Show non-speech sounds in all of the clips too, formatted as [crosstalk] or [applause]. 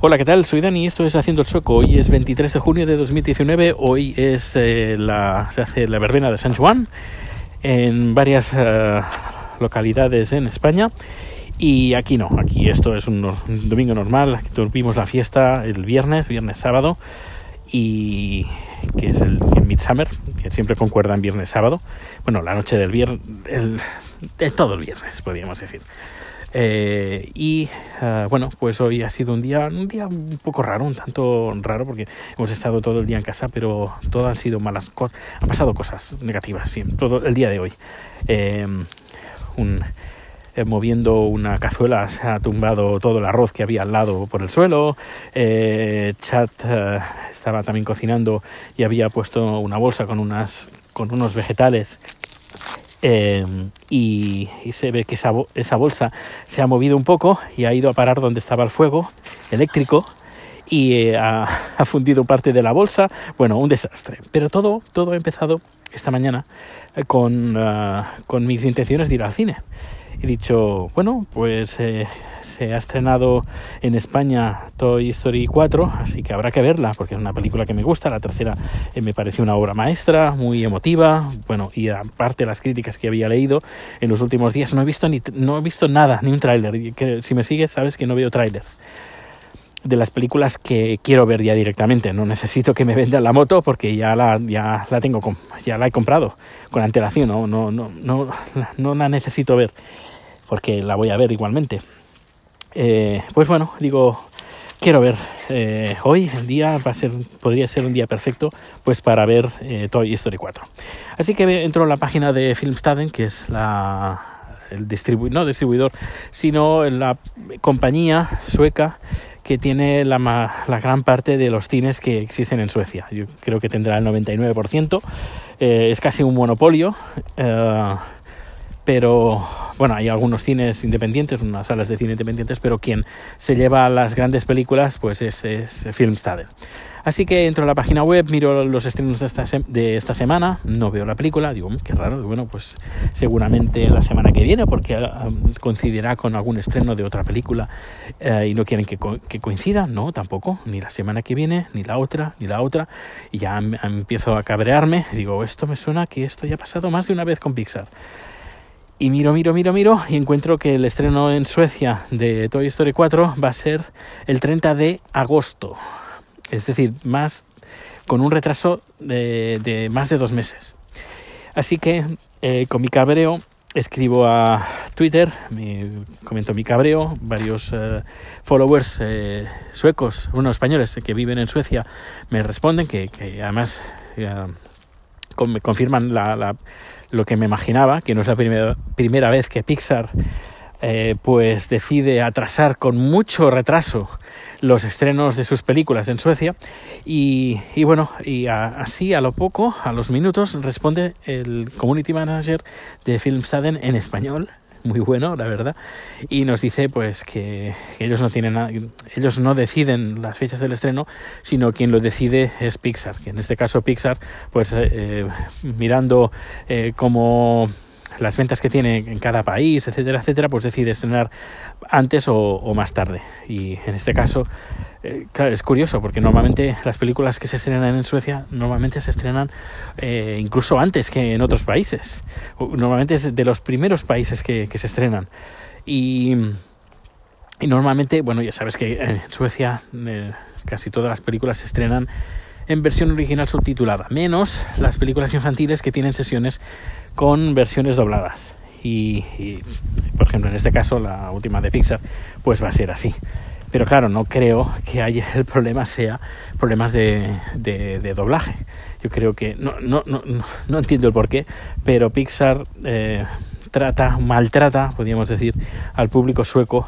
Hola, ¿qué tal? Soy Dani, esto es Haciendo el Sueco. Hoy es 23 de junio de 2019. Hoy es eh, la, se hace la verbena de San Juan en varias eh, localidades en España. Y aquí no, aquí esto es un, un domingo normal. Aquí tuvimos la fiesta el viernes, viernes sábado, y que es el, Midsummer, que siempre concuerda en viernes sábado. Bueno, la noche del viernes, el, de todo el viernes, podríamos decir. Eh, y uh, bueno, pues hoy ha sido un día, un día un poco raro, un tanto raro, porque hemos estado todo el día en casa, pero todo han sido malas cosas, han pasado cosas negativas, sí, todo el día de hoy. Un, eh, moviendo una cazuela se ha tumbado todo el arroz que había al lado por el suelo. Eh, Chat eh, estaba también cocinando y había puesto una bolsa con, unas, con unos vegetales eh, y, se ve que esa, bolsa se ha movido un poco y ha ido a parar donde estaba el fuego eléctrico y eh, ha, [laughs] ha, fundido parte de la bolsa. Bueno, un desastre. Pero todo, todo ha empezado esta mañana con, uh, con mis intenciones de ir al cine. He dicho, bueno, pues eh, se ha estrenado en España Toy Story 4, así que habrá que verla, porque es una película que me gusta. La tercera eh, me pareció una obra maestra, muy emotiva. Bueno, y aparte las críticas que había leído en los últimos días, no he visto, ni, no he visto nada, ni un tráiler. Si me sigues, sabes que no veo trailers de las películas que quiero ver ya directamente. No necesito que me vendan la moto porque ya la, ya la tengo, ya la he comprado con antelación. No, no, no, no, no la necesito ver porque la voy a ver igualmente. Eh, pues bueno, digo, quiero ver eh, hoy el día va a ser podría ser un día perfecto pues para ver eh, Toy Story 4 así que entro en la página de Filmstaden que es la el distribu no distribuidor sino la compañía sueca que tiene la, la, gran parte de los cines que existen en Suecia. Yo creo que tendrá el 99%. Eh, es casi un monopolio. Eh, pero bueno, hay algunos cines independientes, unas salas de cine independientes, pero quien se lleva las grandes películas pues es, es. Así que entro a la página web, miro los estrenos de esta, de esta semana, no veo la película, digo, qué raro, bueno, pues seguramente la semana que viene, porque um, coincidirá con algún estreno de otra película uh, y no quieren que, co que, coincida, no, tampoco, ni la semana que viene, ni la otra, ni la otra, y ya empiezo a cabrearme, digo, esto me suena que esto ya ha pasado más de una vez con Pixar. Y miro, miro, miro, miro y encuentro que el estreno en Suecia de Toy Story 4 va a ser el 30 de agosto. Es decir, más con un retraso de, más de dos meses. Así que eh, con mi cabreo escribo a Twitter, me comento mi cabreo, varios eh, followers eh, suecos, unos españoles que viven en Suecia, me responden que, además me confirman la, la, lo que me imaginaba, que no es la primera, primera vez que Pixar eh, pues decide atrasar con mucho retraso los estrenos de sus películas en Suecia. Y, bueno, y así a lo poco, a los minutos, responde el community manager de Filmstaden en español muy bueno, la verdad, y nos dice pues que ellos no tienen nada, ellos no deciden las fechas del estreno, sino quien lo decide es Pixar, que en este caso Pixar, pues eh, mirando eh, como las ventas que tiene en cada país, etcétera, etcétera, pues decide estrenar antes o, más tarde. Y en este caso, eh, claro, es curioso porque normalmente las películas que se estrenan en Suecia normalmente se estrenan eh, incluso antes que en otros países. Normalmente es de los primeros países que, que se estrenan. Y, y, normalmente, bueno, ya sabes que en Suecia eh, casi todas las películas se estrenan en versión original subtitulada, menos las películas infantiles que tienen sesiones con versiones dobladas. Y, por ejemplo, en este caso, la última de Pixar, pues va a ser así. Pero claro, no creo que haya el problema sea problemas de, de, doblaje. Yo creo que no, no, no, no, entiendo el por qué, pero Pixar eh, trata, maltrata, podríamos decir, al público sueco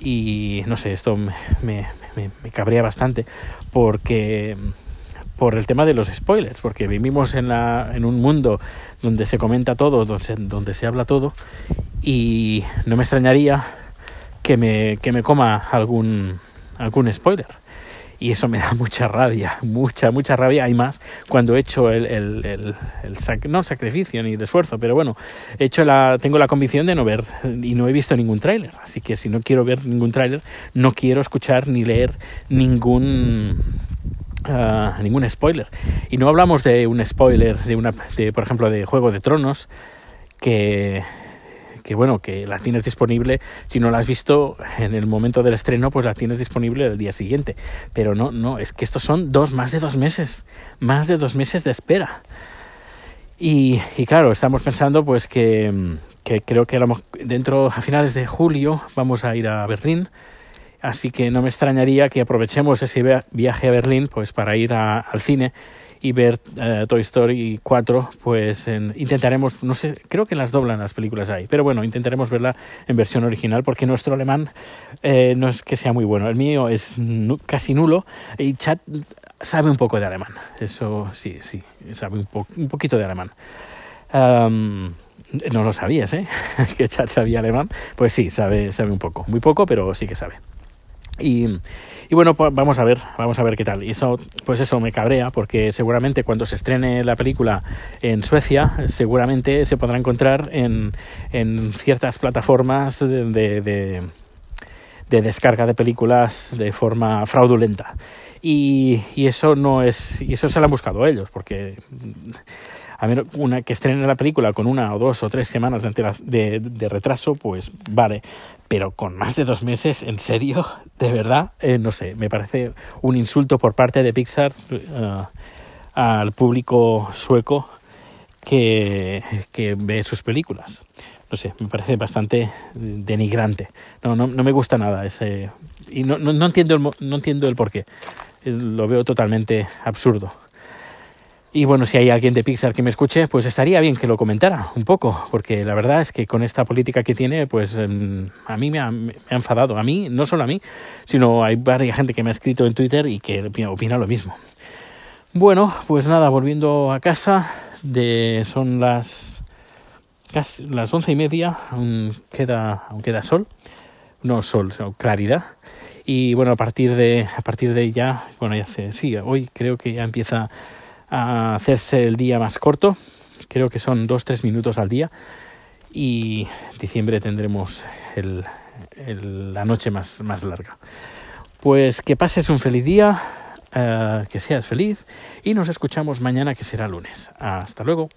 y no sé, esto me, me, me cabrea bastante porque por el tema de los spoilers, porque vivimos en, la, en un mundo donde se comenta todo, donde donde se habla todo, y no me extrañaría que me, que me coma algún, algún spoiler. y eso me da [laughs] mucha rabia, mucha, mucha rabia. Hay más cuando he hecho el, el, el, el no sacrificio ni el esfuerzo, pero bueno, he hecho la, tengo la convicción de no ver y no he visto ningún tráiler. Así que si no quiero ver ningún tráiler, no quiero escuchar ni leer ningún uh, ningún spoiler. Y no hablamos de un spoiler de una, de, por ejemplo, de Juego de Tronos que que bueno, que la tienes disponible, si no la has visto en el momento del estreno, pues la tienes disponible el día siguiente. Pero no, no, es que estos son dos, más de dos meses, más de dos meses de espera. Y, y claro, estamos pensando pues que, que creo que dentro, a finales de julio, vamos a ir a Berlín. Así que no me extrañaría que aprovechemos ese viaje a Berlín pues para ir a, al cine y ver uh, Toy Story 4, pues en, intentaremos, no sé, creo que las doblan las películas ahí, pero bueno, intentaremos verla en versión original porque nuestro alemán eh, no es que sea muy bueno, el mío es casi nulo y Chat sabe un poco de alemán, eso sí, sí, sabe un, po un poquito de alemán. Um, no lo sabías, ¿eh? [laughs] que Chat sabía alemán. Pues sí, sabe, sabe un poco. Muy poco, pero sí que sabe. Y, y, bueno, pues vamos a ver, vamos a ver qué tal. Y eso, pues eso me cabrea, porque seguramente cuando se estrene la película en Suecia, seguramente se podrá encontrar en, en ciertas plataformas de, de, de, de, descarga de películas de forma fraudulenta. Y eso no es, y eso se lo han buscado ellos, porque a menos una que estrene la película con una o dos o tres semanas de, de, de retraso, pues vale. Pero con más de dos meses, en serio, [laughs] de verdad, eh, no sé, me parece un insulto por parte de Pixar uh, al público sueco que, que ve sus películas no sé, me parece bastante denigrante. No, no, no me gusta nada ese y no, no, no entiendo el, no entiendo el porqué. Lo veo totalmente absurdo. Y bueno, si hay alguien de Pixar que me escuche, pues estaría bien que lo comentara un poco, porque la verdad es que con esta política que tiene, pues a mí me ha, enfadado. A mí, no solo a mí, sino hay varias gente que me ha escrito en Twitter y que opina lo mismo. Bueno, pues nada, volviendo a casa, de, son las casi las once y media, aún queda, aún queda sol, no sol, sino claridad. Y bueno, a partir de, a partir de ya, bueno, ya sé, sí, hoy creo que ya empieza a hacerse el día más corto. Creo que son dos, tres minutos al día. Y diciembre tendremos el, la noche más, más larga. Pues que pases un feliz día, uh, que seas feliz y nos escuchamos mañana que será lunes. Hasta luego.